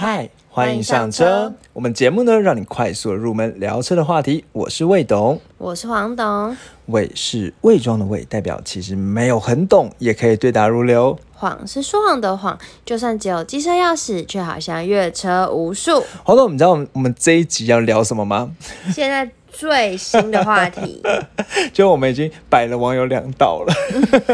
嗨，欢迎上车。我们节目呢，让你快速地入门聊车的话题。我是魏董，我是黄董，魏是伪装的魏，代表其实没有很懂，也可以对答如流。谎是说谎的谎，就算只有机车钥匙，却好像越车无数。黄董，你知道我们我们这一集要聊什么吗？现在最新的话题，就我们已经摆了网友两道了。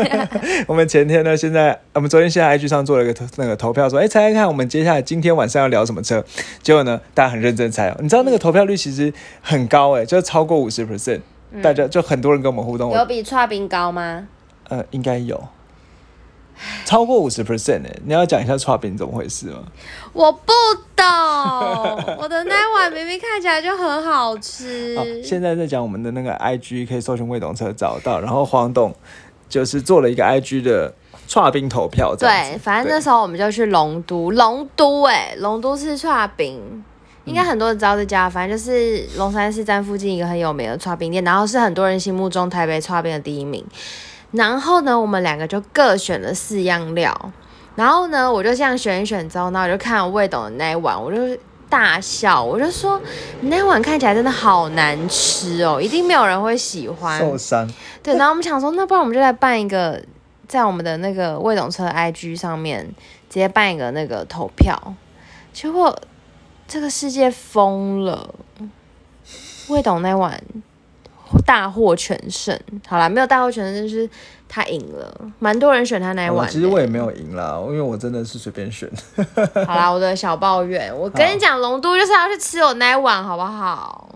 我们前天呢，现在我们昨天现在 IG 上做了一个投那个投票，说，哎，猜猜看，我们接下来今天晚上要聊什么车？结果呢，大家很认真猜哦。你知道那个投票率其实很高哎，就超过五十 percent，大家就很多人跟我们互动。有比串冰高吗？呃，应该有。超过五十 percent 哎，你要讲一下串饼怎么回事吗？我不懂，我的那碗明明看起来就很好吃。现在在讲我们的那个 IG 可以搜寻未懂车找到，然后黄董就是做了一个 IG 的串冰投票。对，反正那时候我们就去龙都，龙都哎，龙都是串冰，应该很多人知道这家，反正就是龙山寺站附近一个很有名的串冰店，然后是很多人心目中台北串冰的第一名。然后呢，我们两个就各选了四样料。然后呢，我就这样选一选之后，那我就看魏董的那一碗，我就大笑，我就说：“你那碗看起来真的好难吃哦，一定没有人会喜欢。”受伤。对，然后我们想说，那不然我们就来办一个，在我们的那个魏董车 IG 上面直接办一个那个投票。结果这个世界疯了，魏董那碗。大获全胜，好啦，没有大获全胜，就是他赢了，蛮多人选他那一碗。其实我也没有赢啦，因为我真的是随便选。好啦，我的小抱怨，我跟你讲，龙都就是要去吃我那一碗，好不好？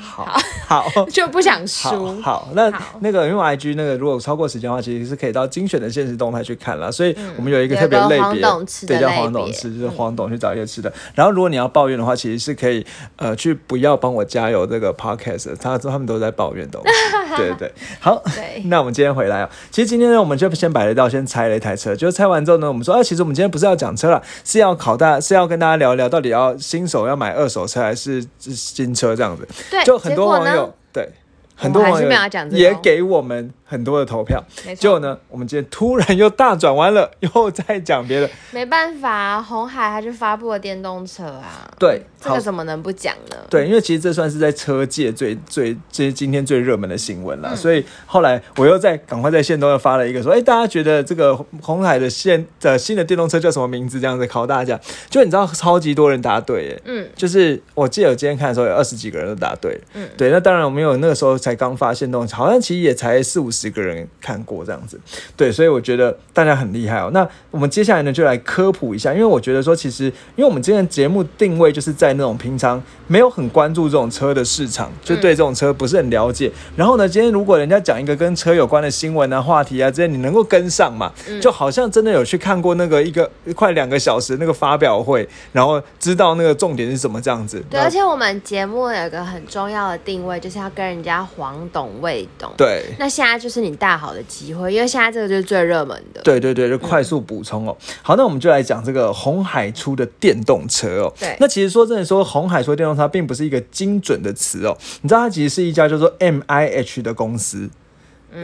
好好 就不想输。好，那那个因为 I G 那个如果超过时间的话，其实是可以到精选的现实动态去看了。所以我们有一个特别类别，对，叫黄董吃，就是黄董去找一些吃的。然后如果你要抱怨的话，其实是可以呃去不要帮我加油这个 podcast，他他们都在抱怨的。对对对，好，那我们今天回来啊，其实今天呢，我们就先摆了一道，先拆了一台车。就拆完之后呢，我们说啊，其实我们今天不是要讲车了，是要考大，是要跟大家聊一聊，到底要新手要买二手车还是新车这样子。对。就很多网友对很多网友也给我们。很多的投票，结果呢，我们今天突然又大转弯了，又在讲别的。没办法，红海他就发布了电动车啊。对，这个怎么能不讲呢？对，因为其实这算是在车界最最这今天最热门的新闻了。所以后来我又在赶快在线都又发了一个说，哎，大家觉得这个红海的线的新的电动车叫什么名字？这样子考大家，就你知道超级多人答对，嗯，就是我记得我今天看的时候有二十几个人都答对，嗯，对，那当然我们有那个时候才刚发现动，好像其实也才四五。十个人看过这样子，对，所以我觉得大家很厉害哦。那我们接下来呢，就来科普一下，因为我觉得说，其实因为我们今天节目定位就是在那种平常没有很关注这种车的市场，就对这种车不是很了解。然后呢，今天如果人家讲一个跟车有关的新闻啊、话题啊这些，你能够跟上嘛？就好像真的有去看过那个一个快两个小时那个发表会，然后知道那个重点是什么这样子。对，而且我们节目有一个很重要的定位，就是要跟人家黄懂未懂。对，那现在就是你大好的机会，因为现在这个就是最热门的。对对对，就快速补充哦。好，那我们就来讲这个红海出的电动车哦。对，那其实说真的，说红海出电动车并不是一个精准的词哦。你知道它其实是一家叫做 M I H 的公司。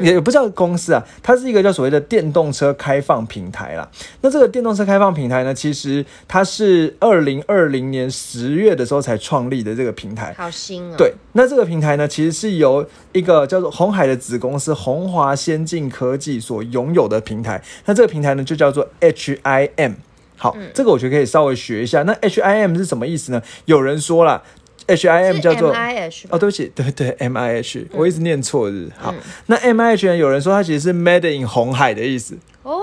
也不叫公司啊，它是一个叫所谓的电动车开放平台啦。那这个电动车开放平台呢，其实它是二零二零年十月的时候才创立的这个平台，好新哦。对，那这个平台呢，其实是由一个叫做红海的子公司红华先进科技所拥有的平台。那这个平台呢，就叫做 HIM。好，这个我觉得可以稍微学一下。那 HIM 是什么意思呢？有人说了。H I M 叫做哦，对不起，对对 M I H，我一直念错日。好，那 M I H 呢？有人说它其实是 Made in 红海的意思哦。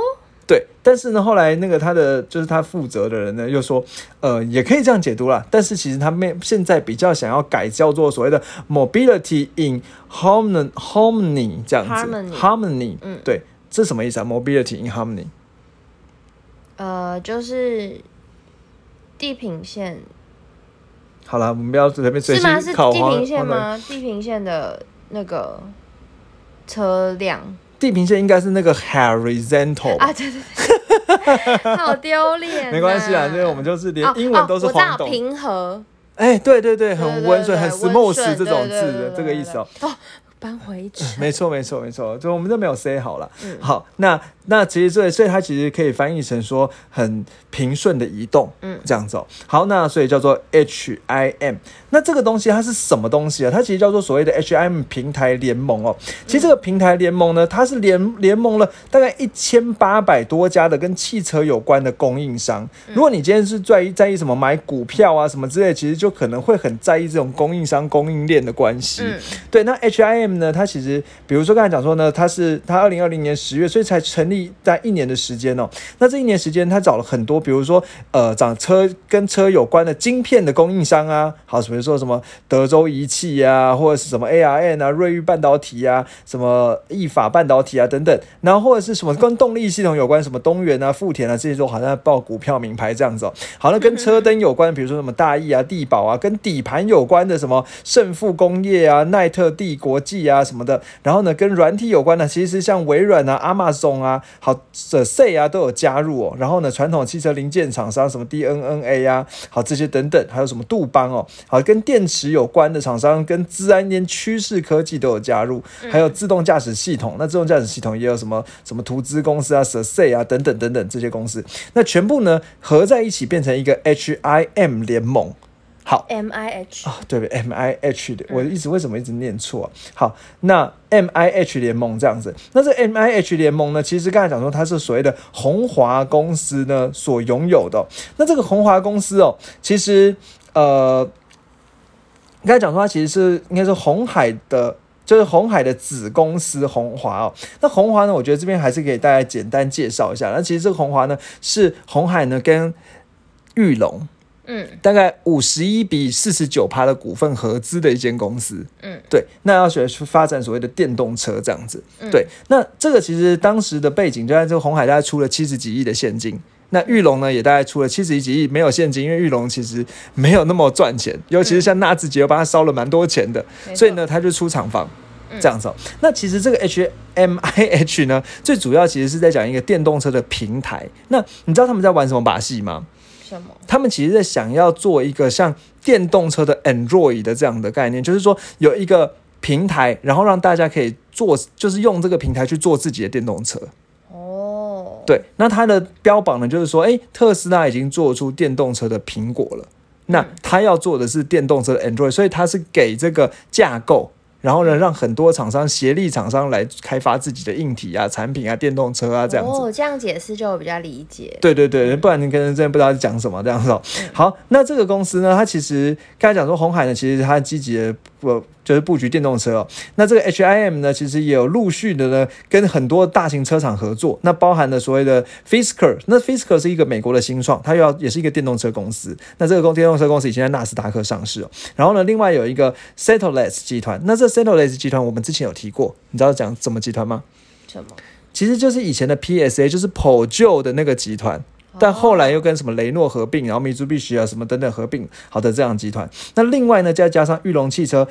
对，但是呢，后来那个他的就是他负责的人呢，又说呃，也可以这样解读啦。但是其实他们现在比较想要改叫做所谓的 Mobility in Harmony 这样子，Harmony，嗯，对，这什么意思啊？Mobility in Harmony，呃，就是地平线。好了，我们不要随便随是吗？是地平线吗？地平线的那个车辆，地平线应该是那个 horizontal 啊，对对对，好丢脸。没关系啊，因为我们就是连英文都是黄懂。平和，哎，对对对，很温顺，很 smooth 这种字的这个意思哦。哦，搬回去。没错没错没错，就我们都没有 say 好了。好，那那其实这所以它其实可以翻译成说很平顺的移动，嗯，这样子哦。好，那所以叫做 HIM。那这个东西它是什么东西啊？它其实叫做所谓的 HIM 平台联盟哦。其实这个平台联盟呢，它是联联盟了大概一千八百多家的跟汽车有关的供应商。如果你今天是在意在意什么买股票啊什么之类，其实就可能会很在意这种供应商供应链的关系。对，那 HIM 呢，它其实比如说刚才讲说呢，它是它二零二零年十月，所以才成立在一年的时间哦。那这一年时间，他找了很多，比如说呃，长车跟车有关的晶片的供应商啊，好比如。说什么德州仪器呀，或者是什么 ARN 啊、瑞昱半导体啊、什么意法半导体啊等等，然后或者是什么跟动力系统有关，什么东元啊、富田啊这些都好像报股票名牌这样子哦。好了，跟车灯有关，比如说什么大益啊、地宝啊，跟底盘有关的什么胜富工业啊、奈特帝国际啊什么的。然后呢，跟软体有关的，其实像微软啊、Amazon 啊、好的 C 啊都有加入哦。然后呢，传统汽车零件厂商什么 DNNA 啊，好这些等等，还有什么杜邦哦，好。跟电池有关的厂商，跟资安连趋势科技都有加入，还有自动驾驶系统。那自动驾驶系统也有什么什么图资公司啊、s a 啊等等等等这些公司，那全部呢合在一起变成一个 HIM 联盟。好，M I H 啊，对对，M I H 的，我一直为什么一直念错？好，那 M I H 联盟这样子，那这 M I H 联盟呢，其实刚才讲说它是所谓的红华公司呢所拥有的。那这个红华公司哦，其实呃。刚才讲说，它其实是应该是红海的，就是红海的子公司红华哦。那红华呢，我觉得这边还是给大家简单介绍一下。那其实这个红华呢，是红海呢跟玉龙，嗯，大概五十一比四十九趴的股份合资的一间公司，嗯，对。那要学去发展所谓的电动车这样子，对。那这个其实当时的背景就在这个红海，大概出了七十几亿的现金。那玉龙呢，也大概出了七十几亿，没有现金，因为玉龙其实没有那么赚钱，尤其是像纳智捷，又帮他烧了蛮多钱的，所以呢，他就出厂房这样子。那其实这个 H M I H 呢，最主要其实是在讲一个电动车的平台。那你知道他们在玩什么把戏吗？什么？他们其实在想要做一个像电动车的 Android 的这样的概念，就是说有一个平台，然后让大家可以做，就是用这个平台去做自己的电动车。哦对，那它的标榜呢，就是说，哎，特斯拉已经做出电动车的苹果了，那它要做的是电动车的 Android，所以它是给这个架构。然后呢，让很多厂商协力厂商来开发自己的硬体啊、产品啊、电动车啊这样子。哦，这样解释就比较理解。对对对，不然你可能真的不知道在讲什么这样子。好，那这个公司呢，它其实刚才讲说红海呢，其实它积极的不就是布局电动车哦。那这个 HIM 呢，其实也有陆续的呢，跟很多大型车厂合作。那包含了所谓的 Fisker，那 Fisker 是一个美国的新创，它又要也是一个电动车公司。那这个公电动车公司已经在纳斯达克上市哦。然后呢，另外有一个 Settleless 集团，那这 Settleless 集团我们之前有提过，你知道讲什么集团吗？什么？其实就是以前的 PSA，就是普旧的那个集团，但后来又跟什么雷诺合并，然后米珠必须啊什么等等合并，好的这样集团。那另外呢，再加上玉龙汽车。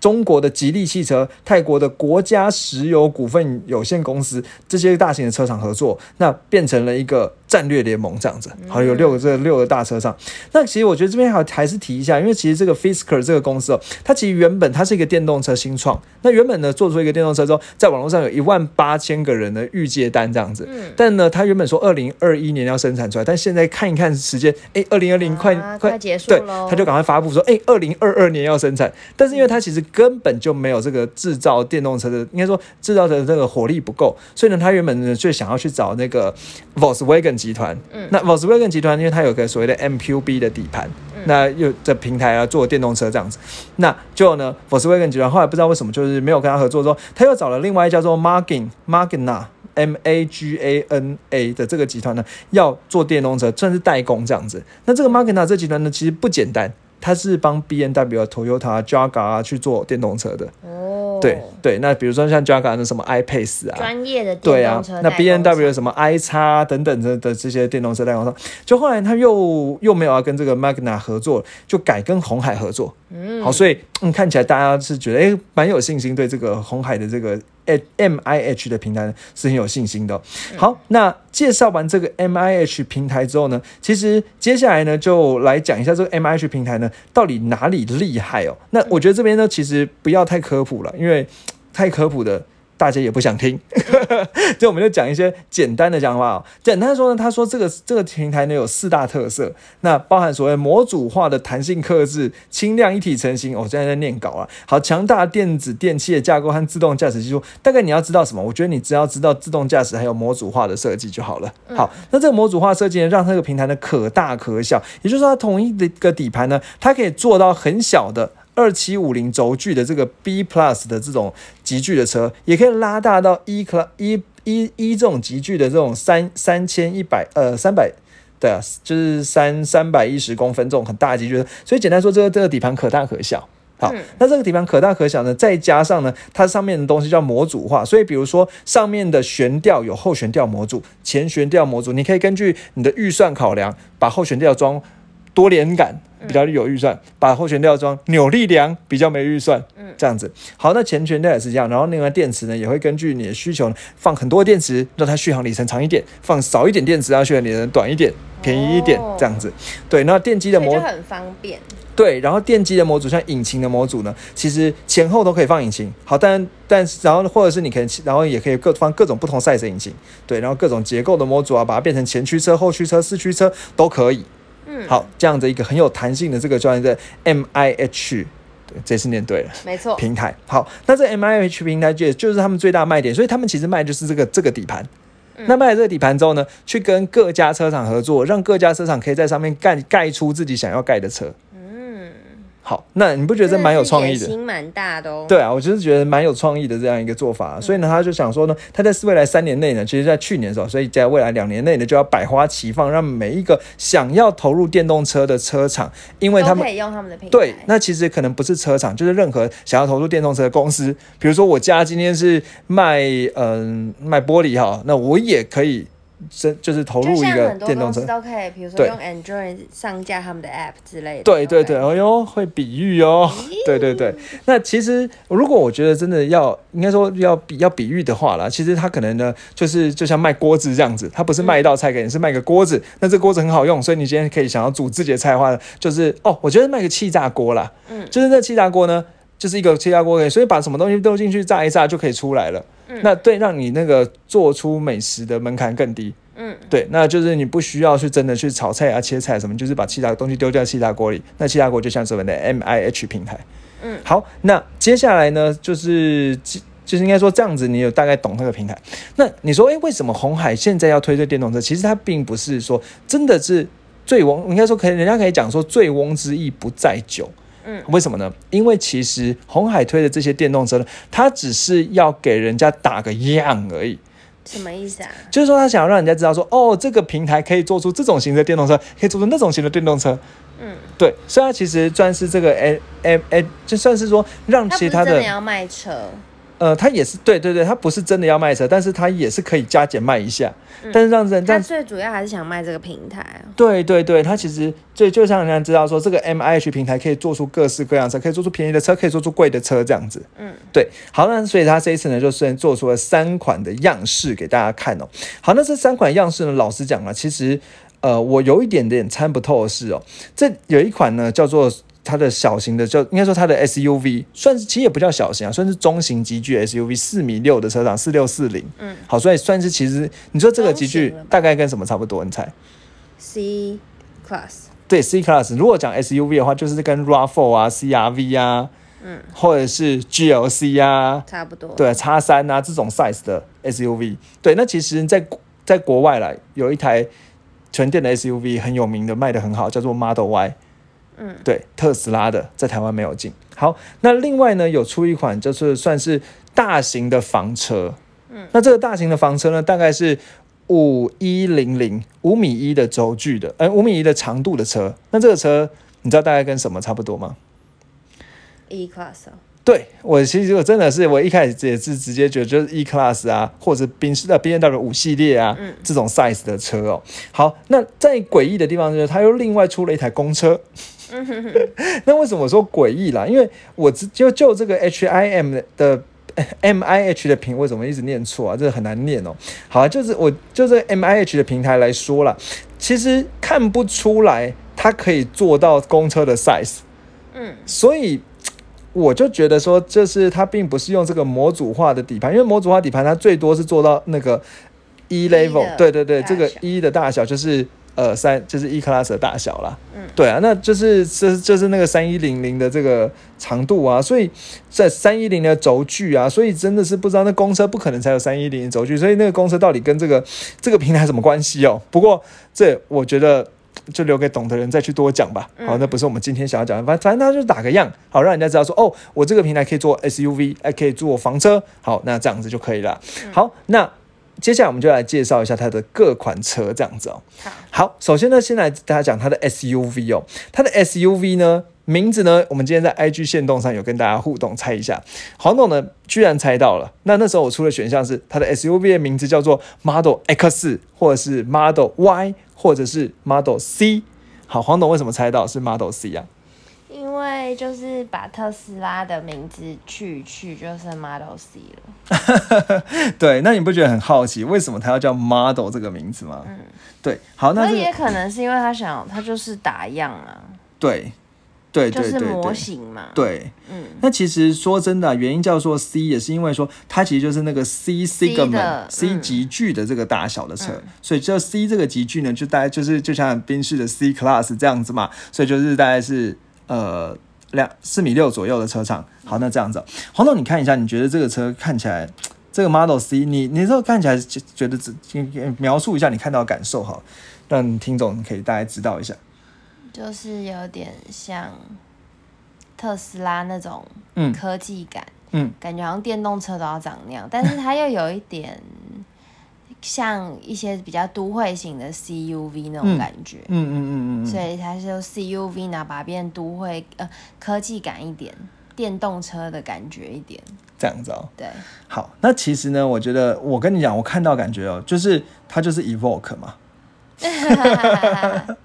中国的吉利汽车、泰国的国家石油股份有限公司这些大型的车厂合作，那变成了一个战略联盟这样子。好，有六个这六个大车上。那其实我觉得这边还还是提一下，因为其实这个 Fisker 这个公司哦，它其实原本它是一个电动车新创。那原本呢做出一个电动车之后，在网络上有一万八千个人的预接单这样子。嗯。但呢，它原本说二零二一年要生产出来，但现在看一看时间，哎，二零二零快快结束对，他就赶快发布说，哎，二零二二年要生产。但是因为它其实根本就没有这个制造电动车的，应该说制造的这个火力不够，所以呢，他原本呢就想要去找那个 Volkswagen 集团。嗯，那 Volkswagen 集团因为它有个所谓的 MQB 的底盘，那又这平台啊做电动车这样子，那就呢 Volkswagen 集团后来不知道为什么就是没有跟他合作，之后他又找了另外一叫做 Magna Magna M A G A N A 的这个集团呢，要做电动车，算是代工这样子。那这个 Magna 这集团呢，其实不简单。他是帮 B N W、Toyota、Jaguar 啊去做电动车的。哦，对对，那比如说像 Jaguar 的什么 i Pace 啊，专业的电动车。那 B N W 什么 i 叉等等的的这些电动车代工商，就后来他又又没有要跟这个 Magna 合作，就改跟红海合作。嗯，好，所以嗯看起来大家是觉得哎蛮有信心对这个红海的这个。M I H 的平台呢是很有信心的。好，那介绍完这个 M I H 平台之后呢，其实接下来呢就来讲一下这个 M I H 平台呢到底哪里厉害哦。那我觉得这边呢其实不要太科普了，因为太科普的大家也不想听，所以我们就讲一些简单的讲法、哦。简单说呢，他说这个这个平台呢有四大特色，那包含所谓模组化的弹性克制、轻量一体成型。我、哦、现在在念稿啊，好，强大电子电器的架构和自动驾驶技术。大概你要知道什么？我觉得你只要知道自动驾驶还有模组化的设计就好了。好，那这个模组化设计呢，让这个平台呢可大可小，也就是说它同一的一个底盘呢，它可以做到很小的。二七五零轴距的这个 B Plus 的这种级距的车，也可以拉大到一 Plus 一一一这种级距的这种三三千一百呃三百，对啊，就是三三百一十公分这种很大的级距的。所以简单说，这个这个底盘可大可小。好，那这个底盘可大可小呢，再加上呢，它上面的东西叫模组化，所以比如说上面的悬吊有后悬吊模组、前悬吊模组，你可以根据你的预算考量，把后悬吊装多连杆。比较有预算，把后悬吊装扭力梁比较没预算，嗯，这样子。好，那前悬吊也是这样，然后另外电池呢也会根据你的需求放很多电池，让它续航里程长一点；放少一点电池，让续航里程短一点、便宜一点，这样子。对，那电机的模就很方便。对，然后电机的模组像引擎的模组呢，其实前后都可以放引擎。好，但但是然后或者是你可以，然后也可以各放各种不同 size 的引擎。对，然后各种结构的模组啊，把它变成前驱车、后驱车、四驱车都可以。嗯，好，这样的一个很有弹性的这个专业的 M I H，对，这次念对了，没错。平台好，那这 M I H 平台就就是他们最大卖点，所以他们其实卖就是这个这个底盘。那卖了这个底盘之后呢，去跟各家车厂合作，让各家车厂可以在上面盖盖出自己想要盖的车。嗯，好，那你不觉得这蛮有创意的？心蛮大的哦。对啊，我就是觉得蛮有创意的这样一个做法，所以呢，他就想说呢，他在未来三年内呢，其实在去年的时候，所以在未来两年内呢，就要百花齐放，让每一个想要投入电动车的车厂，因为他们可以用他们的平台。对，那其实可能不是车厂，就是任何想要投入电动车的公司，比如说我家今天是卖嗯、卖玻璃哈，那我也可以。真就是投入一个电动车都可以，比如说用 Android 上架他们的 App 之类的。对对对，哎呦，会比喻哦。对对对，那其实如果我觉得真的要，应该说要比要比喻的话啦，其实它可能呢，就是就像卖锅子这样子，它不是卖一道菜给你，是卖个锅子。那这锅子很好用，所以你今天可以想要煮自己的菜的话，就是哦，我觉得卖个气炸锅啦，嗯就是那气炸锅呢。就是一个气炸锅，所以把什么东西丢进去炸一炸就可以出来了。嗯那对，让你那个做出美食的门槛更低。嗯，对，那就是你不需要去真的去炒菜啊、切菜什么，就是把其他东西丢在气炸锅里。那气炸锅就像是我们的 M I H 平台。嗯好，那接下来呢，就是就是应该说这样子，你有大概懂那个平台。那你说，诶，为什么红海现在要推这电动车？其实它并不是说真的是醉翁，应该说可以，人家可以讲说醉翁之意不在酒。嗯，为什么呢？因为其实红海推的这些电动车呢，它只是要给人家打个样而已。什么意思啊？就是说，他想要让人家知道说，哦，这个平台可以做出这种型的电动车，可以做出那种型的电动车。嗯，对，所以他其实算是这个哎哎哎就算是说让其他的是真的要卖车，呃，他也是对对对，他不是真的要卖车，但是他也是可以加减卖一下，嗯但是让人他让最主要还是想卖这个平台啊。对对对，他其实最就像人家知道说，这个 M I H 平台可以做出各式各样的车，可以做出便宜的车，可以做出贵的车这样子。嗯，对，好，那所以他这一次呢，就虽然做出了三款的样式给大家看哦。好，那这三款样式呢，老实讲啊，其实呃，我有一点点参不透的是哦，这有一款呢叫做。它的小型的叫应该说它的 SUV 算是其实也不叫小型啊，算是中型级距 SUV 四米六的车长四六四零，嗯，好，所以算是其实你说这个级距大概跟什么差不多？你猜？C Class，对 C Class，如果讲 SUV 的话，就是跟 RAV4 啊、CRV 啊，嗯，或者是 GLC 啊，差不多。，对，叉三啊这种 size 的 SUV。对，那其实在国在国外来有一台纯电的 SUV 很有名的，卖的很好，叫做 Model Y。嗯，对，特斯拉的在台湾没有进。好，那另外呢，有出一款就是算是大型的房车。嗯，那这个大型的房车呢，大概是五一零零五米一的轴距的，呃，五米一的长度的车。那这个车你知道大概跟什么差不多吗？E Class 哦，对我其实我真的是我一开始也是直接觉得就是 E Class 啊，或者宾士的 B N W 五系列啊、嗯这种 size 的车哦。好，那在诡异的地方就是它又另外出了一台公车。那为什么我说诡异啦？因为我只就就这个 H I M 的 M I H 的平，为什么一直念错啊？这个很难念哦。好、啊，就是我就这个 M I H 的平台来说啦，其实看不出来它可以做到公车的 size。嗯，所以我就觉得说，这是它并不是用这个模组化的底盘，因为模组化底盘它最多是做到那个 E level，对对对，这个一 E 的大小就是呃三就是 E class 的大小啦。嗯对啊，那就是这就是那个三一零零的这个长度啊，所以在三一零的轴距啊，所以真的是不知道那公车不可能才有三一零轴距，所以那个公车到底跟这个这个平台什么关系哦？不过这我觉得。就留给懂的人再去多讲吧。好，嗯那不是我们今天想要讲的，反反正他就打个样，好让人家知道说，哦，我这个平台可以做 SUV，还，可以做房车，好，那这样子就可以了。好，那接下来我们就来介绍一下它的各款车，这样子哦。好，好，首先呢，先来大家讲它的 SUV 哦，它的 SUV 呢，名字呢，我们今天在 IG 线动上有跟大家互动猜一下，黄董呢居然猜到了。那那时候我出的选项是它的 SUV 的名字叫做 Model X，或者是 Model Y，或者是 Model C。好，黄董为什么猜到是 Model C 啊？因为就是把特斯拉的名字去一去，就是 Model C 了。对，那你不觉得很好奇，为什么它要叫 Model 这个名字吗？嗯，对，好，那也可能是因为他想，他就是打样啊，对，对对就是模型嘛。，对。嗯，那其实说真的啊、原因叫做 C，也是因为说它其实就是那个 C segment 的 C 嗯级距的这个大小的车，嗯所以这 C 这个级距呢，就大概就是就像宾士的 C Class 这样子嘛，所以就是大概是呃两四米六左右的车长。好，那这样子哦、黄总，你看一下，你觉得这个车看起来？这个 Model C，你你这个看起来觉觉得只描述一下你看到的感受哈，让听众可以大概知道一下。就是有点像特斯拉那种嗯科技感，嗯，感觉好像电动车都要长那样，但是它又有一点像一些比较都会型的 CUV 那种感觉。嗯嗯嗯嗯嗯，所以它是用 CUV 呢，把它变都会呃科技感一点，电动车的感觉一点，这样子哦。对，好，那其实呢，我觉得我跟你讲，我看到感觉哦，就是它就是 Evoque 嘛，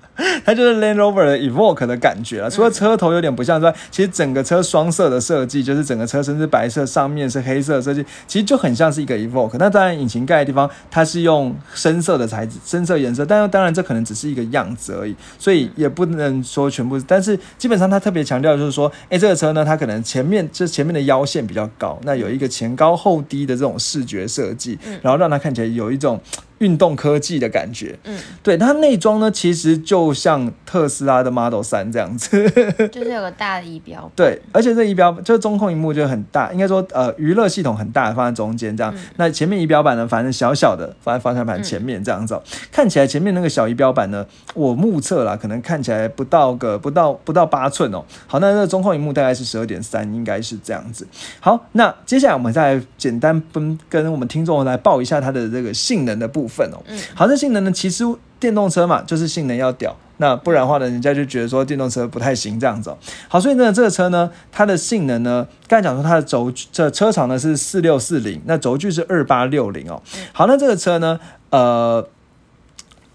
它就是 Land Rover 的 Evoque 的感觉了。除了车头有点不像之外，其实整个车双色的设计，就是整个车身是白色，上面是黑色设计，其实就很像是一个 Evoque。那当然，引擎盖的地方它是用深色的材质、深色颜色，但是当然这可能只是一个样子而已，所以也不能说全部。但是基本上它特别强调就是说，哎，这个车呢，它可能前面这前面的腰线比较高，那有一个前高后低的这种视觉设计，然后让它看起来有一种运动科技的感觉。嗯，对它内装呢，其实就像特斯拉的 Model 三这样子。就是有个大的仪表板，对，而且这仪表就是中控荧幕就很大，应该说呃娱乐系统很大，放在中间这样。那前面仪表板呢，反正小小的放在方向盘前面这样子哦、看起来前面那个小仪表板呢，我目测啦，可能看起来不到个不到不到八寸哦。好，那那个中控荧幕大概是十二点三，应该是这样子。好，那接下来我们再来简单跟跟我们听众来报一下它的这个性能的部分哦。嗯好，这性能呢，其实电动车嘛，就是性能要屌。那不然的话呢，人家就觉得说电动车不太行这样子、哦。好，所以呢，这个车呢，它的性能呢，刚才讲说它的轴距这车长呢是四六四零，那轴距是二八六零哦。好，那这个车呢，呃。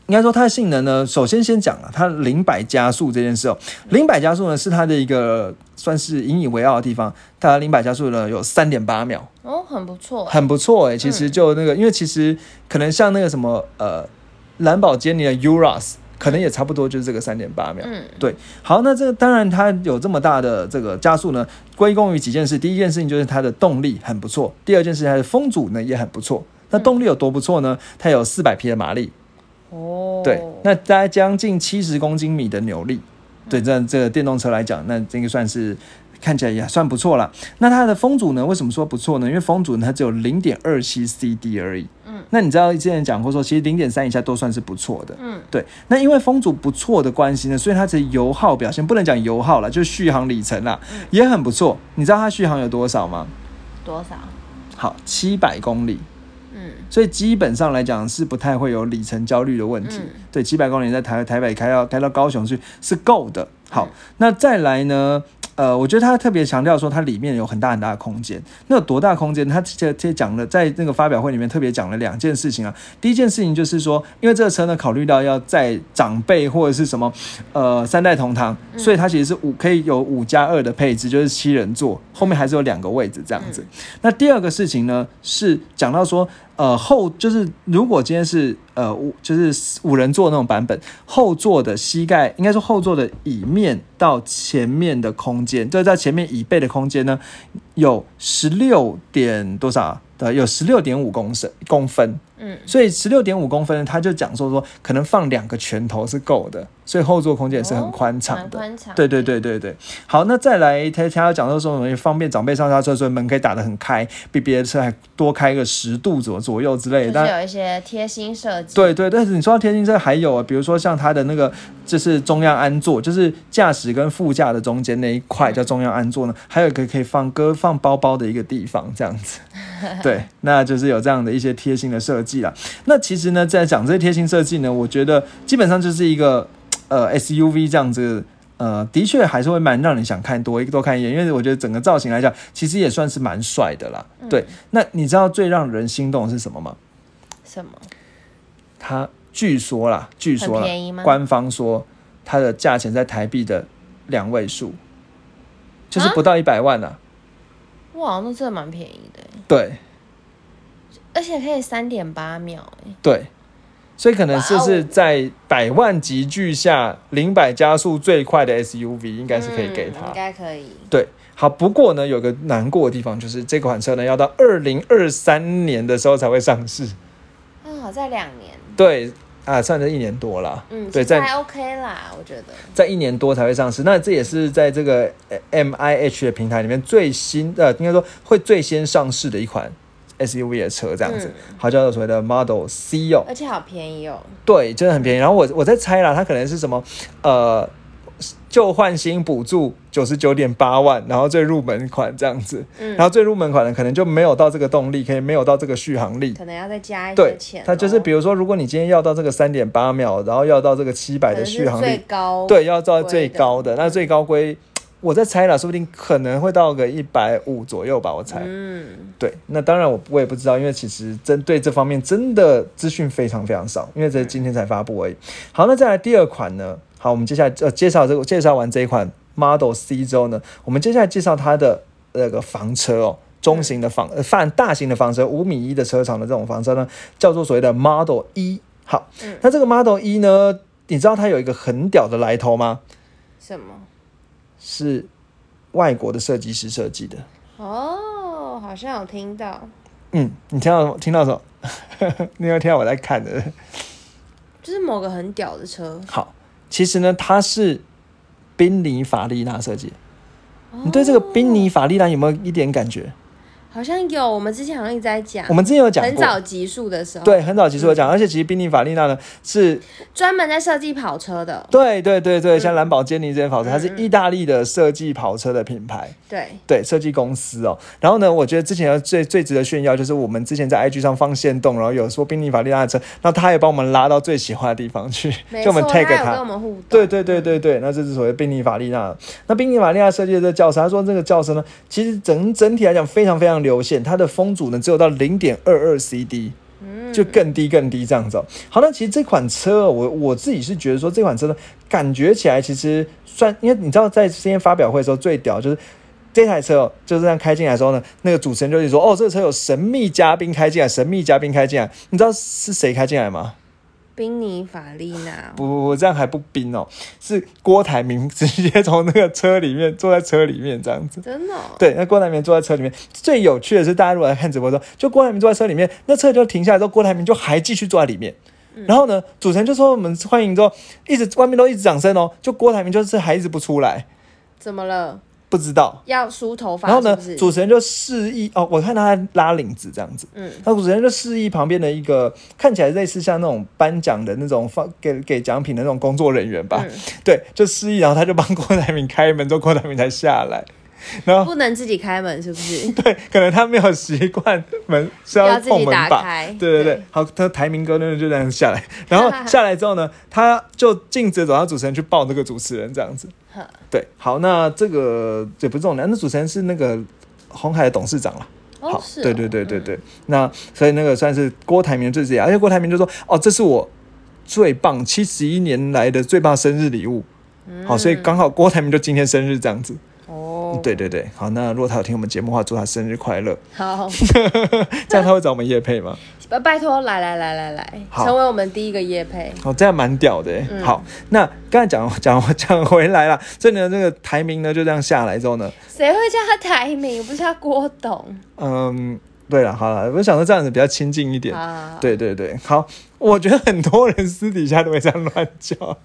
应该说它的性能呢，首先先讲了它零百加速这件事哦。零百加速呢是它的一个算是引以为傲的地方，它的零百加速呢有三点八秒，哦，很不错，很不错诶、其实就那个，因为其实可能像那个什么呃兰博基尼的 Urus，可能也差不多就是这个三点八秒。嗯，对，好，那这个当然它有这么大的这个加速呢，归功于几件事。第一件事情就是它的动力很不错，第二件事情它的风阻呢也很不错。那动力有多不错呢？它有四百匹的马力，哦，对，那大概将近七十公斤米的扭力，对，这这个电动车来讲，那这个算是看起来也算不错了。那它的风阻呢？为什么说不错呢？因为风阻呢它只有零点二七 CD 而已。嗯，那你知道之前讲过说，其实零点三以下都算是不错的。嗯，对。那因为风阻不错的关系呢，所以它的油耗表现不能讲油耗了，就是续航里程啦，也很不错。你知道它续航有多少吗？多少？好，七百公里。嗯所以基本上来讲是不太会有里程焦虑的问题。嗯对，几百公里在台台北开到开到高雄去是够的。好，嗯那再来呢？呃，我觉得他特别强调说它里面有很大很大的空间。那有多大空间？他这这讲了，在那个发表会里面特别讲了两件事情啊。第一件事情就是说，因为这个车呢，考虑到要在长辈或者是什么呃三代同堂，所以它其实是五可以有五加二的配置，就是七人座，后面还是有两个位置这样子。那第二个事情呢，是讲到说，呃后就是如果今天是呃五就是五人座那种版本，后座的膝盖应该说后座的椅面到前面的空间，就在前面椅背的空间呢，有十六点多少的？有十六点五公升公分。嗯，所以十六点五公分，他就讲说说可能放两个拳头是够的，所以后座空间也是很宽敞的。蛮宽敞。对对对对对，好，那再来，他他要讲到说，方便长辈上下车，所以门可以打得很开，比别的车还多开个十度左左右之类的。就是有一些贴心设计。对对，但是你说到贴心车，还有啊，比如说像它的那个，就是中央安座，就是驾驶跟副驾的中间那一块叫中央安座呢，还有一个可以放歌、放包包的一个地方，这样子。对，那就是有这样的一些贴心的设计啦。那其实呢，在讲这些贴心设计呢，我觉得基本上就是一个呃 SUV 这样子，呃，的确还是会蛮让人想看多一多看一眼，因为我觉得整个造型来讲，其实也算是蛮帅的啦。对，那你知道最让人心动的是什么吗？什么？它据说啦，据说啦官方说它的价钱在台币的两位数，就是啊不到一百万啊。哇，那真的蛮便宜的欸，对而且可以三点八秒哎。对，所以可能就哇哦是在百万级距下，零百加速最快的 SUV 应该是可以给嗯它。应该可以。对，好，不过呢，有个难过的地方就是这款车呢要到二零二三年的时候才会上市。啊，在两年。对啊，算是一年多了。嗯，对，在还 OK 啦，我觉得。在一年多才会上市。那这也是在这个呃 M I H 的平台里面最新呃，应该说会最先上市的一款 SUV 的车，这样子，嗯好叫做所谓的 Model C 哦。而且好便宜哦。对，真的很便宜。然后我我在猜啦，它可能是什么呃旧换新补助九十九点八万，然后最入门款这样子。嗯然后最入门款的可能就没有到这个动力，可以没有到这个续航力。可能要再加一对些钱哦。，它就是比如说，如果你今天要到这个三点八秒，然后要到这个七百的续航力，高。对，要到最高的，的那最高规，我在猜了，说不定可能会到个一百五左右吧，我猜。嗯，对，那当然我我也不知道，因为其实针对这方面真的资讯非常非常少，因为这今天才发布而已。好，那再来第二款呢？好，我们接下来呃介绍这个介绍完这一款 Model C 之后呢，我们接下来介绍它的那个房车哦。中型的房呃泛大型的房车，五米一的车长的这种房车呢，叫做所谓的 Model 一。好，嗯那这个 Model 一呢，你知道它有一个很屌的来头吗？什么？是外国的设计师设计的。哦，好像有听到，嗯，你听到听到什么？你有听到我在看的？就是某个很屌的车。好，其实呢，它是宾尼法利纳设计的。你对这个宾尼法利纳有没有一点感觉？好像有，我们之前好像一直在讲我，们之前有讲过，很早集数的时候，，对，很早集数有讲，而且其实宾尼法利纳呢是，专门在设计跑车的，对对对对，像兰博基尼这些跑车，它是意大利的设计跑车的品牌。对，对设计公司哦，然后呢，我觉得之前最最值得炫耀就是我们之前在 IG 上放线动，然后有说宾尼法利纳的车，那他也帮我们拉到最喜欢的地方去，就我们，tag 他。有跟我们互动，对对对对对，那这是所谓宾尼法利纳。那宾尼法利纳设计的这个轿车，他说这个轿车呢，其实整整体来讲非常非常流线，它的风阻呢只有到零点二二 CD。就更低更低这样子、哦。好，那其实这款车哦，我我自己是觉得说这款车呢，感觉起来其实算，因为你知道在今天发表会的时候最屌就是。这台车哦，就是这样开进来的时候呢，那个主持人就是说：“哦，这个车有神秘嘉宾开进来，神秘嘉宾开进来。”你知道是谁开进来吗？宾尼法利娜，不不不，这样还不冰哦，是郭台铭直接从那个车里面坐在车里面这样子。真的哦、对，那郭台铭坐在车里面，最有趣的是，大家如果来看直播的时候，就郭台铭坐在车里面，那车就停下来之后，郭台铭就还继续坐在里面。然后呢，主持人就说我们欢迎之后，一直外面都一直掌声哦，就郭台铭就是还一直不出来，怎么了？不知道。要梳头发然后呢主持人就示意哦，我看他在拉领子这样子，嗯，那主持人就示意旁边的一个看起来类似像那种颁奖的那种放给给奖品的那种工作人员吧，嗯。对，就示意，然后他就帮郭台铭开门，之后郭台铭才下来。然后不能自己开门是不是？对，可能他没有习惯门是要自己碰门把，打开对对对。对，好，他台铭哥呢就这样下来，然后 下来之后呢，他就径直走到主持人去抱那个主持人这样子。呵对，好，那这个也不是重点，那主持人是那个红海的董事长了。好，对对对对对，那所以那个算是郭台铭的最直接，而且郭台铭就说：“哦，这是我最棒七十一年来的最棒生日礼物。好，所以刚好郭台铭就今天生日这样子。哦，哦，对对对，好，那如果他有听我们节目的话，祝他生日快乐。好，这样他会找我们叶配吗？拜 拜托，来来来来来，成为我们第一个夜配。哦，这样蛮屌的。嗯好，那刚才讲 讲讲回来了，所以呢，这个台名呢就这样下来之后呢，谁会叫他台名？不是叫郭董嗯，对了，好了，我想说这样子比较亲近一点。啊？对对对，好，我觉得很多人私底下都会这样乱叫。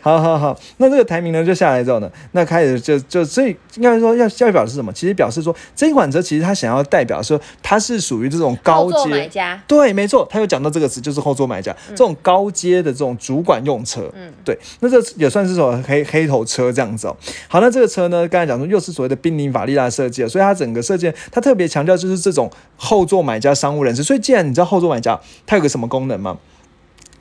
好好好，那这个台名呢就下来之后呢，那开始就就所以应该说要要表示什么？其实表示说这一款车其实它想要代表说它是属于这种高阶买阶。家，对，没错，他有讲到这个词，就是后座买家、这种高阶的这种主管用车。嗯对，那这也算是种黑黑头车这样子哦。好，那这个车呢，刚才讲说又是所谓的宾利法利拉设计哦，所以它整个设计它特别强调就是这种后座买家商务人士。所以既然你知道后座买家它有个什么功能吗？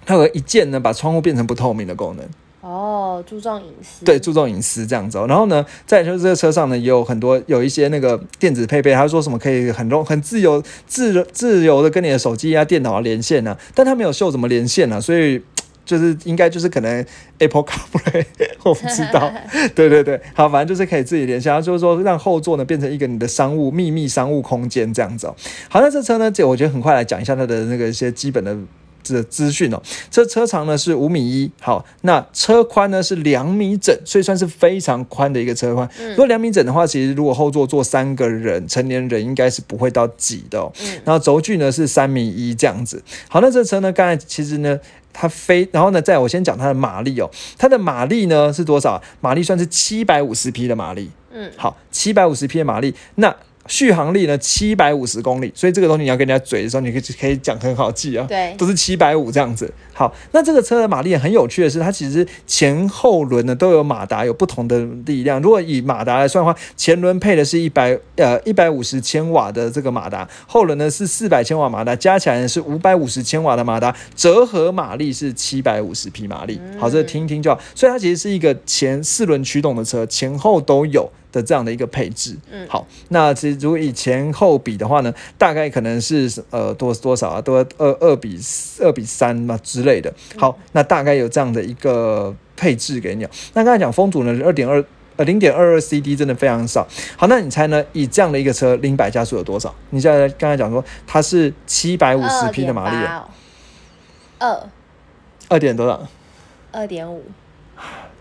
它有一键呢把窗户变成不透明的功能。哦，注重隐私。对，注重隐私这样子、哦。然后呢，再来就是这个车上呢，也有很多有一些那个电子配备，他说什么可以很容很自由自自由的跟你的手机啊、电脑啊连线啊，但他没有秀怎么连线啊，所以。就是应该就是可能 Apple CarPlay，我不知道，对对对，好，反正就是可以自己联想，就是说让后座呢变成一个你的商务秘密商务空间这样子哦。好，那这车呢，这我觉得很快来讲一下它的那个一些基本的这资讯哦。这车长呢是五米一，好，那车宽呢是两米整，所以算是非常宽的一个车宽。如果两米整的话，其实如果后座坐三个人，成年人应该是不会到挤的哦。嗯然后轴距呢是三米一这样子。好，那这车呢，刚才其实呢。它飞，然后呢，在我先讲它的马力哦，它的马力呢是多少？马力算是七百五十匹的马力，嗯，好，七百五十匹的马力，那续航力呢七百五十公里，所以这个东西你要跟人家嘴的时候，你可以可以讲很好记啊，对都是七百五这样子。好，那这个车的马力很有趣的是，它其实前后轮呢都有马达有不同的力量。如果以马达来算的话，前轮配的是一百呃一百五十千瓦的这个马达，后轮呢是四百千瓦马达，加起来呢是五百五十千瓦的马达，折合马力是七百五十匹马力。好，这个听一听就好。所以它其实是一个前四轮驱动的车，前后都有。的这样的一个配置，嗯好，那其实如果以前后比的话呢，大概可能是呃多多少啊，多二二比二比三嘛之类的。好，那大概有这样的一个配置给你哦。那刚才讲风阻呢，二点二呃零点二二 CD 真的非常少。好，那你猜呢？以这样的一个车，零百加速有多少？你现在刚才讲说它是七百五十匹的马力啊，二二点多少？二点五，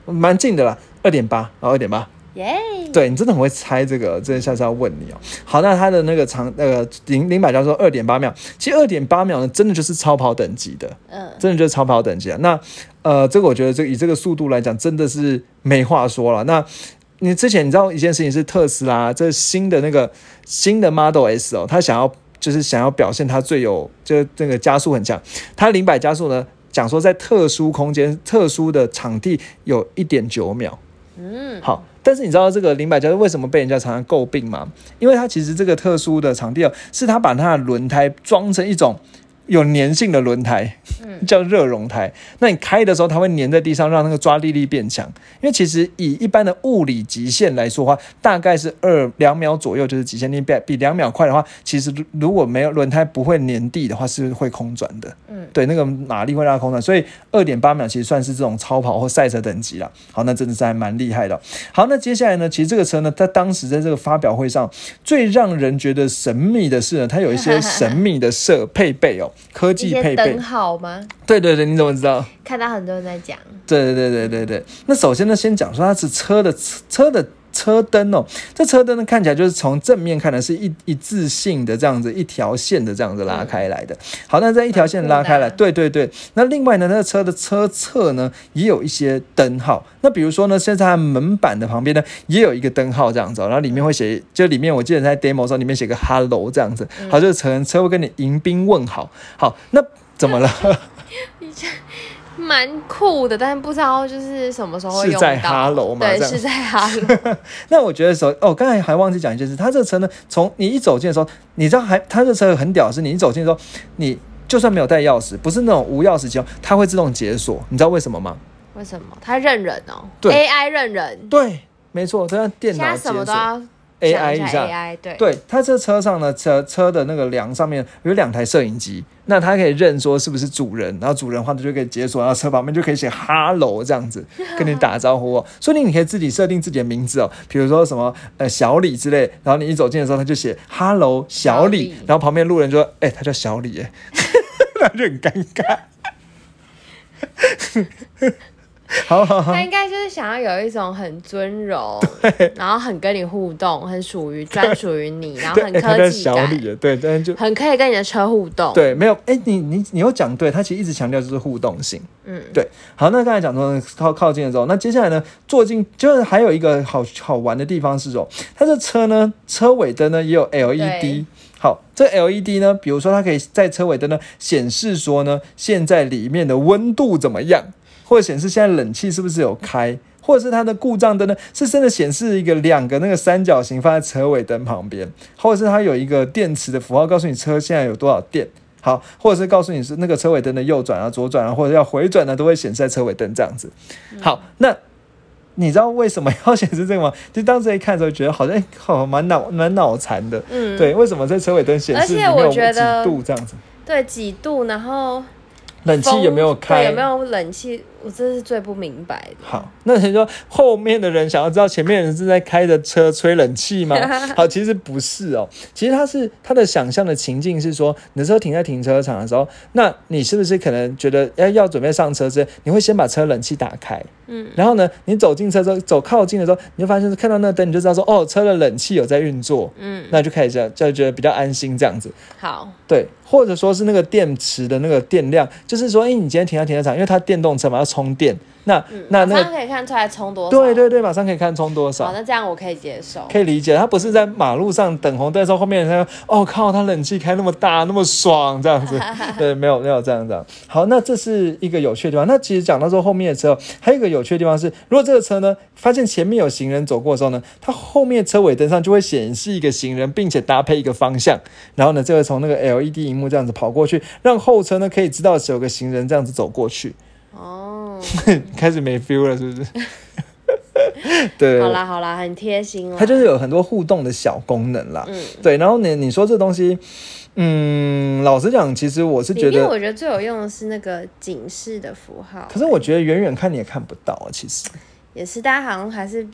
蛮近的啦，二点八，然后二点八。耶！对你真的很会猜这个，这下次要问你哦。好，那它的那个长那个零零百加速二点八秒，其实二点八秒呢，真的就是超跑等级的，嗯，真的就是超跑等级啊。那呃，这个我觉得这个以这个速度来讲，真的是没话说了。那你之前你知道一件事情是特斯拉这新的那个新的 Model S 哦，它想要就是想要表现它最有就那个加速很强，它零百加速呢讲说在特殊空间、特殊的场地有一点九秒。嗯，好，但是你知道这个林百加为什么被人家常常诟病吗？因为它其实这个特殊的场地哦，是它把它的轮胎装成一种有粘性的轮胎，叫热熔胎。那你开的时候，它会粘在地上，让那个抓地力变强。因为其实以一般的物理极限来说的话，大概是二两秒左右就是极限。力比比两秒快的话，其实如如果没有轮胎不会粘地的话，是会空转的。嗯，对，那个马力会让它空转，所以二点八秒其实算是这种超跑或赛车等级了。好，那真的是还蛮厉害的。好，那接下来呢，其实这个车呢，它当时在这个发表会上，最让人觉得神秘的是呢，它有一些神秘的设配备哦，科技配备些灯。号吗？对对对，你怎么知道？看到很多人在讲，对对对对对对。那首先呢，先讲说它是车的车的车灯哦，这车灯呢看起来就是从正面看的是一一致性的这样子一条线的这样子拉开来的。好，那在一条线拉开来，对对对。那另外呢，那个车的车侧呢也有一些灯号。那比如说呢，现在它门板的旁边呢也有一个灯号这样子、哦，然后里面会写，就里面我记得在 demo 的时候里面写个 hello 这样子，好，就是车车会跟你迎宾问好。好，那怎么了？蛮酷的，但是不知道就是什么时候会是在用到。哈喽吗对，是在哈喽。那我觉得首哦，刚才还忘记讲一件事，它这个车呢，从你一走进的时候，你知道还它这车很屌的是，你一走进的时候，你就算没有带钥匙，不是那种无钥匙启动，它会自动解锁，你知道为什么吗？为什么？它认人哦对，AI 认人，对，没错，它让电脑解锁。AI 一一下。AI 对对，它这车上呢，车车的那个梁上面有两台摄影机，那它可以认说是不是主人，然后主人的话，它就可以解锁，然后车旁边就可以写 “hello” 这样子跟你打招呼哦。说不定你可以自己设定自己的名字哦，比如说什么呃小李之类，然后你一走近的时候，他就写 “hello 小李”，小李然后旁边路人就说：“哎、他叫小李。”哎，那就很尴尬。好好好他，应该就是想要有一种很尊荣，然后很跟你互动，很属于 专属于你，然后，很科技感对，但就很可以跟你的车互动。，对，没有，哎、你你你有讲对，他其实一直强调就是互动性。嗯，对，好，那刚才讲说靠靠近的时候，那接下来呢，坐进就是还有一个好好玩的地方是哦，它这车呢，车尾灯呢也有 LED。好，这 LED 呢，比如说它可以在车尾灯呢显示说呢，现在里面的温度怎么样，或者显示现在冷气是不是有开，或者是它的故障灯呢是真的显示一个两个那个三角形放在车尾灯旁边，或者是它有一个电池的符号告诉你车现在有多少电。好，或者是告诉你是那个车尾灯的右转啊、左转啊，或者要回转呢，都会显示在车尾灯这样子。好，那你知道为什么要显示这个吗？就当时一看的时候，觉得好像哎，好蛮脑蛮脑残的。嗯，对，为什么在车尾灯显示而且我觉得度这样子？对，几度，然后冷气有没有风开？有没有冷气？我这是最不明白的。好，那你说后面的人想要知道前面的人是在开着车吹冷气吗？好，其实不是哦，其实他是他的想象的情境是说，你的车停在停车场的时候，那你是不是可能觉得要要准备上车之前，你会先把车冷气打开，嗯，然后呢，你走进车之后，走靠近的时候，你就发现看到那灯，你就知道说，哦，车的冷气有在运作，嗯，那就开始就就觉得比较安心这样子。好，对，或者说是那个电池的那个电量，就是说，哎，你今天停在停车场，因为它电动车嘛，要充电，那、嗯，那那可以看出来充多少。对对对，马上可以看充多好，少，那这样我可以接受。可以理解。他不是在马路上等红灯的时候，后面的人说：“哦靠，他冷气开那么大，那么爽，这样子。”对，没有没有这样子。好，那这是一个有趣的地方。那其实讲到说后面的车，还有一个有趣的地方是，如果这个车呢发现前面有行人走过的时候呢，它后面车尾灯上就会显示一个行人，并且搭配一个方向，然后呢，就会从那个 LED 荧幕这样子跑过去，让后车呢可以知道有个行人这样子走过去。哦，开始没 feel 了，是不是？对，好啦好啦，很贴心哦。它就是有很多互动的小功能啦。嗯，对，然后你你说这东西，嗯，老实讲，其实我是觉得，因为我觉得最有用的是那个警示的符号，可是我觉得远远看你也看不到啊，其实。也是大家好像还是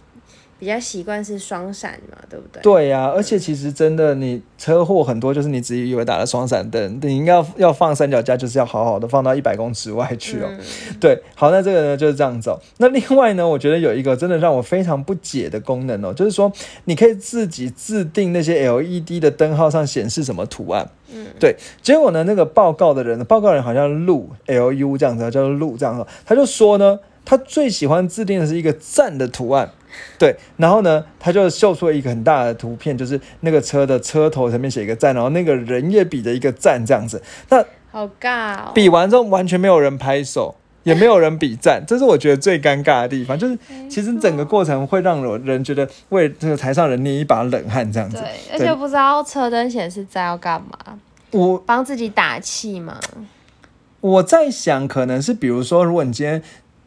比较习惯是双闪嘛，对不对？对呀、而且其实真的，你车祸很多，就是你自己以为打了双闪灯，你应该要要放三脚架，就是要好好的放到一百公尺外去哦。嗯，对，好，那这个呢就是这样子哦。那另外呢，我觉得有一个真的让我非常不解的功能哦，就是说你可以自己自定那些 LED 的灯号上显示什么图案。嗯，对。结果呢，那个报告的人，报告人好像陆 L U 这样子，叫做陆这样子，他就说呢，他最喜欢制定的是一个赞的图案。对，然后呢，他就秀出了一个很大的图片，就是那个车的车头上面写一个赞，然后那个人也比着一个赞这样子。那好尬哦。比完之后完全没有人拍手，也没有人比赞，这是我觉得最尴尬的地方。就是其实整个过程会让有人觉得为这个台上人捏一把冷汗这样子。对，而且不知道车灯显示在要干嘛，我帮自己打气嘛。我在想，可能是比如说，如果你今天。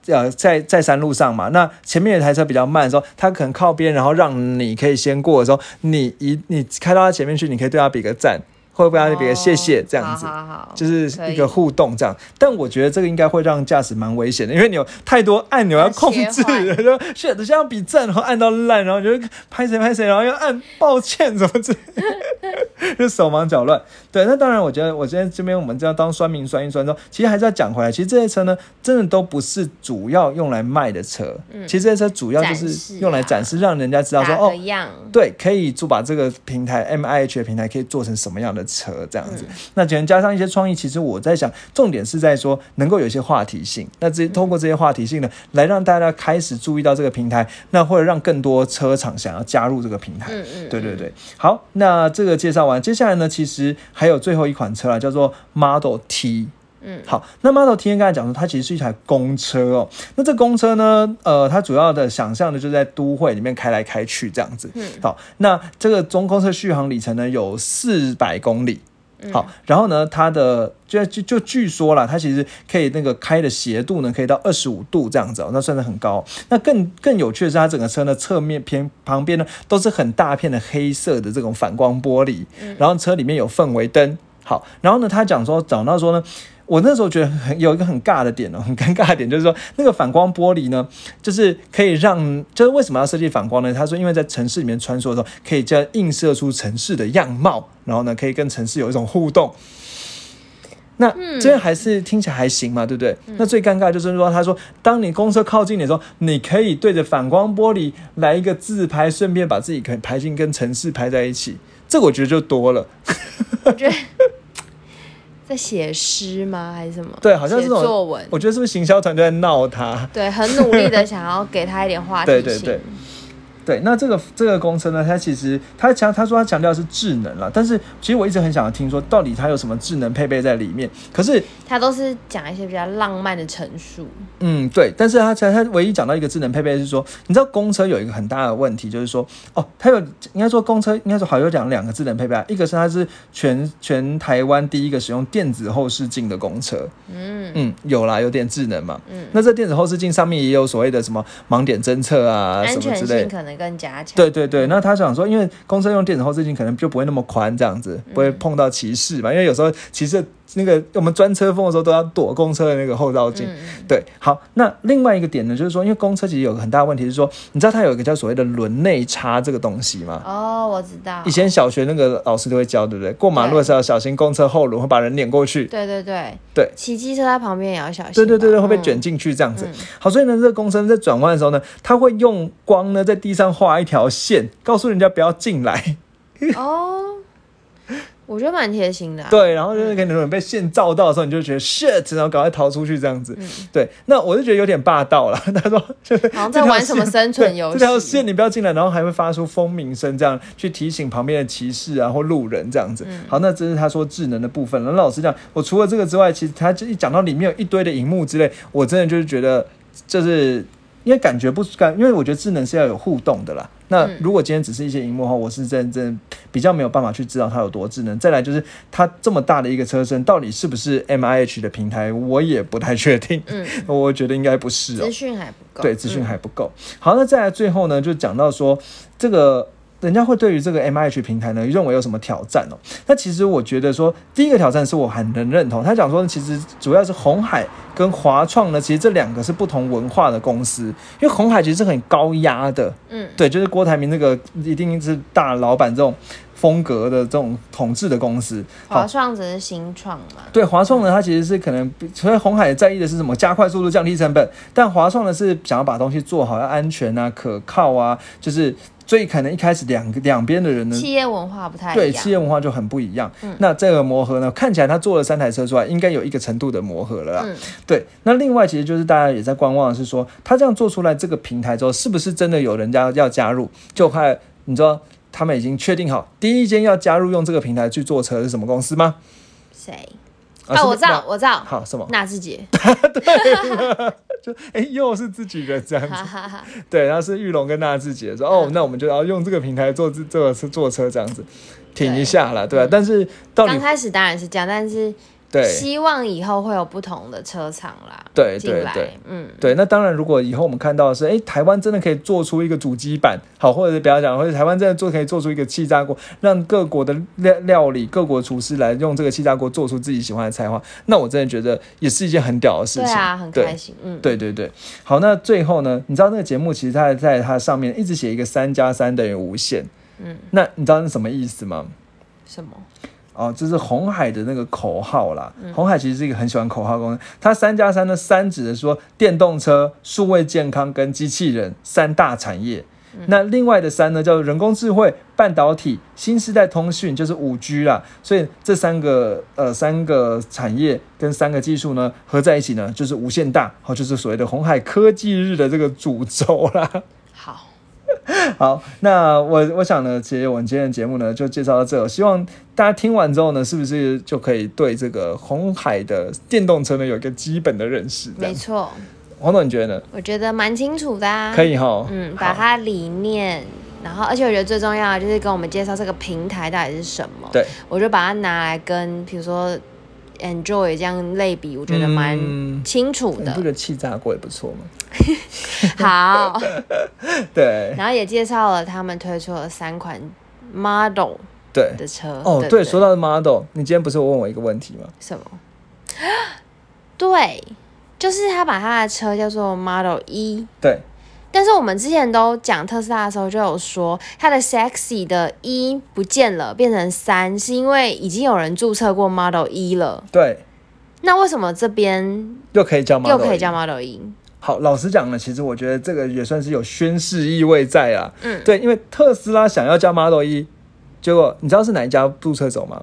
呃，在在山路上嘛，那前面有台车比较慢的时候，他可能靠边，然后让你可以先过的时候，你一你开到他前面去，你可以对他比个赞，或者对他比个谢谢，这样子。哦好好好，就是一个互动这样，但我觉得这个应该会让驾驶蛮危险的，因为你有太多按钮要控制，要切换然后现在要比赞，然后按到烂，然后你就拍谁拍谁，然后又按抱歉什么之类，就手忙脚乱。对，那当然，我觉得我今天这边我们这样当酸民酸一酸之后，其实还是要讲回来，其实这些车呢，真的都不是主要用来卖的车，其实这些车主要就是用来展示，让人家知道说哦。对，可以做把这个平台 M I H 的平台可以做成什么样的车这样子。那可能加上一些创意，其实我在想，重点是在说能够有一些话题性。那这通过这些话题性呢，来让大家开始注意到这个平台，那或者让更多车厂想要加入这个平台。嗯嗯，对对对，好，那这个介绍完，接下来呢，其实还有最后一款车啊，叫做 Model T。嗯，好，那 Model T 刚才讲说，它其实是一台公车哦。那这公车呢，呃，它主要的想象的就是在都会里面开来开去这样子。嗯，好，那这个中公车续航里程呢有四百公里。好，然后呢，它的就就就据说啦，它其实可以那个开的斜度呢，可以到二十五度这样子哦，那算是很高。那更更有趣的是，它整个车呢侧面偏旁边呢，都是很大片的黑色的这种反光玻璃，然后车里面有氛围灯。好，然后呢，他讲说讲到说呢。我那时候觉得很有一个很尬的点哦，很尴尬的点就是说，那个反光玻璃呢，就是可以让，就是为什么要设计反光呢？他说，因为在城市里面穿梭的时候，可以这样映射出城市的样貌，然后呢，可以跟城市有一种互动。那这样还是听起来还行嘛，对不对？那最尴尬就是说，他说，当你公车靠近你的时候，你可以对着反光玻璃来一个自拍，顺便把自己可以拍进跟城市拍在一起。这我觉得就多了。我觉得。在写诗吗？还是什么？对，好像是作文。我觉得是不是行销团队在闹他？对，很努力的想要给他一点话题对 对。对，那这个这个公车呢，它其实它强，他说他强调是智能了，但是其实我一直很想要听说，到底它有什么智能配备在里面？可是它都是讲一些比较浪漫的陈述。嗯，对，但是它才它唯一讲到一个智能配备是说，你知道公车有一个很大的问题，就是说，哦，它有应该说公车应该说好有讲两个智能配备啊，一个是它是全全台湾第一个使用电子后视镜的公车，嗯嗯，有啦，有点智能嘛，嗯，那这电子后视镜上面也有所谓的什么盲点侦测啊，什么之类，可能。更加强。对对对，那他想说，因为公车用电子后视镜可能就不会那么宽，这样子不会碰到骑士嘛？因为有时候骑士那个我们钻车缝的时候都要躲公车的那个后照镜。对，好，那另外一个点呢，就是说，因为公车其实有个很大的问题是说，你知道它有一个叫所谓的轮内差这个东西吗？哦，我知道。以前小学那个老师都会教，对不对？过马路的时候要小心公车后轮会把人碾过去。对对对对。骑机车在旁边也要小心。对对对对，会被卷进去这样子。好，所以呢，这个公车在转弯的时候呢，它会用光呢在地上画一条线，告诉人家不要进来。哦。我觉得蛮贴心的。对，然后就是可能被线照到的时候，你就觉得 shit，然后赶快逃出去这样子。对，那我就觉得有点霸道了。他说，好像 在玩什么生存 游戏。这条线你不要进来，然后还会发出蜂鸣声，这样去提醒旁边的骑士啊或路人这样子。好，那这是他说智能的部分。那老师讲，我除了这个之外，其实他一讲到里面有一堆的荧幕之类，我真的就是觉得，就是因为感觉不感，因为我觉得智能是要有互动的啦。那如果今天只是一些荧幕的话，我是真真比较没有办法去知道它有多智能。再来就是它这么大的一个车身，到底是不是 M I H 的平台，我也不太确定。嗯，我觉得应该不是哦。资讯还不够。对，资讯还不够。好，那再来最后呢，就讲到说这个。人家会对于这个 M I H 平台呢，认为有什么挑战哦？那其实我觉得说，第一个挑战是我很能认同。他讲说，其实主要是红海跟华创呢，其实这两个是不同文化的公司。因为红海其实是很高压的，嗯，对，就是郭台铭那个一定是大老板这种风格的这种统治的公司。华创只是新创嘛？对，华创呢，它其实是可能，所以红海在意的是什么？加快速度，降低成本。但华创呢，是想要把东西做好，要安全啊，可靠啊，就是。所以可能一开始两两边的人呢，企业文化不太对，企业文化就很不一样。那这个磨合呢，看起来他做了三台车出来，应该有一个程度的磨合了啦。对，那另外其实就是大家也在观望，是说他这样做出来这个平台之后，是不是真的有人家要加入？就快，你知道他们已经确定好第一间要加入用这个平台去做车是什么公司吗？谁？啊，我知道，我知道。好，什么？纳智捷。对，就哎，又是自己人这样子。对，然后是玉龙跟纳智捷说，哦，那我们就要用这个平台做这这个坐车这样子，停一下了，对吧？但是刚开始当然是这样，但是。对，希望以后会有不同的车厂啦。对对对，嗯，对。那当然，如果以后我们看到的是，哎，台湾真的可以做出一个主机板，好，或者是不要讲，或者台湾真的做可以做出一个气炸锅，让各国的料料理、各国厨师来用这个气炸锅做出自己喜欢的菜话，那我真的觉得也是一件很屌的事情。对啊，很开心。嗯，对对对。好，那最后呢，你知道那个节目其实它在它上面一直写一个三加三等于无限。嗯，那你知道是什么意思吗？什么？哦，这是红海的那个口号啦。红海其实是一个很喜欢口号公司。它三加三的三指的说电动车、数位健康跟机器人三大产业。那另外的三呢，叫人工智慧、半导体、新时代通讯，就是五 G 啦。所以这三个呃三个产业跟三个技术呢合在一起呢，就是无限大，好，就是所谓的红海科技日的这个主轴啦。好。那我我想呢，其实我们今天的节目呢就介绍到这。希望大家听完之后呢，是不是就可以对这个红海的电动车呢有一个基本的认识？没错，黄总你觉得呢？我觉得蛮清楚的，可以哈，嗯，把它理念然后而且我觉得最重要的就是跟我们介绍这个平台到底是什么。对，我就把它拿来跟比如说 Enjoy 这样类比，我觉得蛮嗯清楚的你不。觉得气炸锅也不错吗？好，对然后也介绍了他们推出了三款 Model 对。的车。哦，对对，说到 model，你今天不是有问我一个问题吗？什么？对，就是他把他的车叫做 Model 一。对，但是我们之前都讲特斯拉的时候就有说，它的 sexy 的一不见了，变成三，是因为已经有人注册过 Model 一了。对，那为什么这边又可以叫 model，又可以叫 Model 一？好，老实讲呢，其实我觉得这个也算是有宣誓意味在啊。嗯对，因为特斯拉想要叫 Model 一，结果你知道是哪一家注册走吗？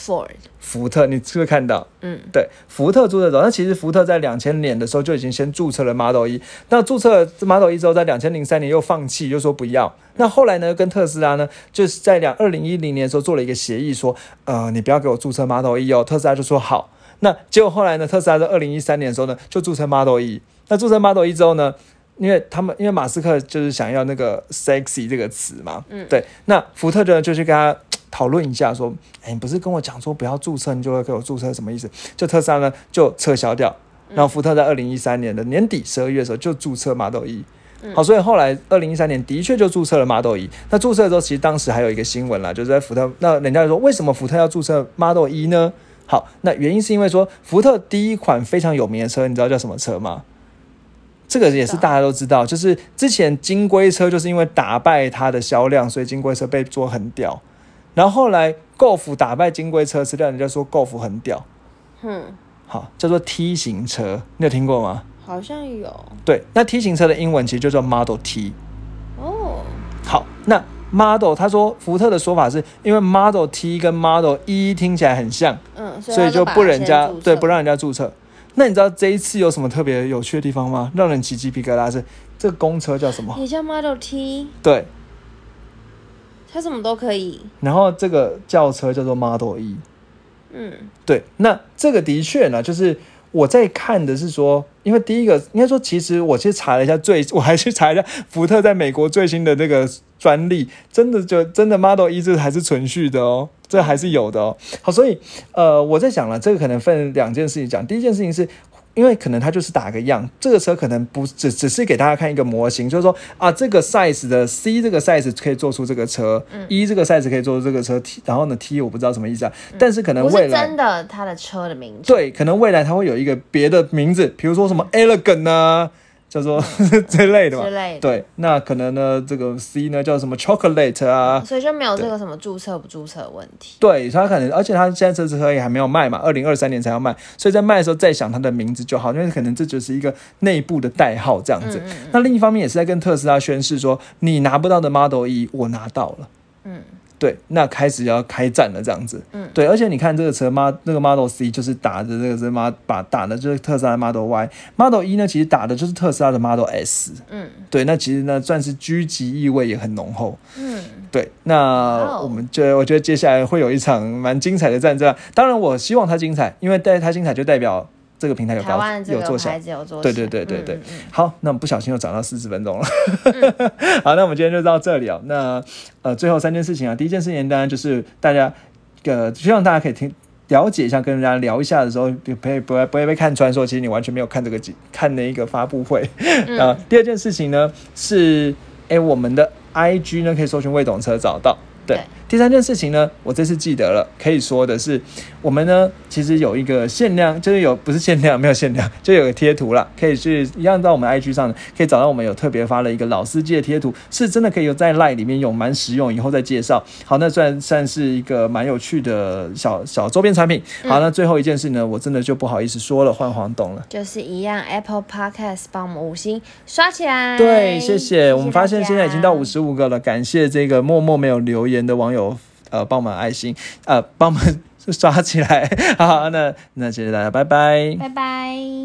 Ford，福特，你是不是看到？嗯，对，福特注册走。那其实福特在两千年的时候就已经先注册了 Model 一，那注册 Model 一之后，在两千零三年又放弃，又说不要。那后来呢，跟特斯拉呢，就是在两二零一零年的时候做了一个协议，说，呃，你不要给我注册 Model 一哦。特斯拉就说好。那结果后来呢，特斯拉在二零一三年的时候呢，就注册 Model 一。那注册 Model 一之后呢，因为他们因为马斯克就是想要那个 sexy 这个词嘛，嗯，对，那福特呢就去跟他 讨论一下，说，哎，你不是跟我讲说不要注册，你就会给我注册，什么意思？就特斯拉呢就撤销掉，然后福特在二零一三年的年底十二月的时候就注册 Model 一。好，所以后来二零一三年的确就注册了 Model 一。那注册的时候，其实当时还有一个新闻啦，就是在福特，那人家就说为什么福特要注册 Model 一呢？好，那原因是因为说福特第一款非常有名的车，你知道叫什么车吗？这个也是大家都知道，就是之前金龟车就是因为打败它的销量，所以金龟车被做很屌。然后后来 Golf 打败金龟车，是让人家说 Golf 很屌。嗯，好，叫做 T 型车，你有听过吗？好像有对，那 T 型车的英文其实就叫 Model T。哦。好，那 Model 他说福特的说法是因为 Model T 跟 Model 一听起来很像，嗯，所以就不人家对不让让人家注册。那你知道这一次有什么特别有趣的地方吗？让人起鸡皮疙瘩是这个公车叫什么？也叫 Model T，对，它什么都可以。然后这个轿车叫做 Model E。嗯，对，那这个的确呢，就是我在看的是说，因为第一个应该说，其实我去查了一下最，我还去查一下福特在美国最新的那个专利，真的就真的 Model 一这还是存续的哦，这还是有的哦。好，所以呃，我在想了，这个可能分两件事情讲，第一件事情是。因为可能它就是打个样，这个车可能不只只是给大家看一个模型，就是说啊，这个 size 的 C 这个 size 可以做出这个车，，E、这个 size 可以做出这个车，T 然后呢 T 我不知道什么意思啊，但是可能未来真的它的车的名字。对，可能未来它会有一个别的名字，比如说什么 elegant 啊，叫做 之类的嘛之。类的。对，那可能呢，这个 C 呢叫什么 chocolate 啊？所以就没有这个什么注册不注册的问题。对，他可能，而且他现在这支车也还没有卖嘛，二零二三年才要卖，所以在卖的时候再想它的名字就好，因为可能这只是一个内部的代号这样子。那另一方面也是在跟特斯拉宣示说，你拿不到的 Model E，，我拿到了。嗯，对，那开始要开战了，这样子。嗯，对，而且你看这个车，Mod 那个 Model C 就是打的这个是 Mod 把打的就是特斯拉的 Model Y，Model 一呢其实打的就是特斯拉的 Model S。嗯对，那其实呢算是狙击意味也很浓厚。嗯，对，那哦我们就我觉得接下来会有一场蛮精彩的战争啊。当然，我希望它精彩，因为带它精彩就代表这个平台有有做小个牌。子有做对小对对对对嗯嗯嗯好，那我们不小心又涨到四十分钟了。好，那我们今天就到这里哦。那呃，最后三件事情啊，第一件事情当然就是大家呃，希望大家可以听。了解一下，跟人家聊一下的时候，不会不会不会被看穿，说其实你完全没有看这个节看那一个发布会。啊、第二件事情呢是，哎，我们的 IG 呢可以搜寻魏董车找到。对对，第三件事情呢，我这次记得了，可以说的是，我们呢其实有一个限量，就是有不是限量，没有限量，就有个贴图啦，可以去一样到我们 IG 上可以找到我们有特别发了一个老司机的贴图，是真的可以有在 Line 里面用，蛮实用，以后再介绍。好，那算算是一个蛮有趣的小小周边产品。好，那最后一件事呢，我真的就不好意思说了，换黄董了。就是一样，Apple Podcast 帮我们五星刷起来。对，谢谢。我们发现现在已经到五十五个了，感谢这个默默没有留言的网友，呃，帮忙爱心，呃，帮我们 刷起来。好，那那谢谢大家，拜拜。拜拜。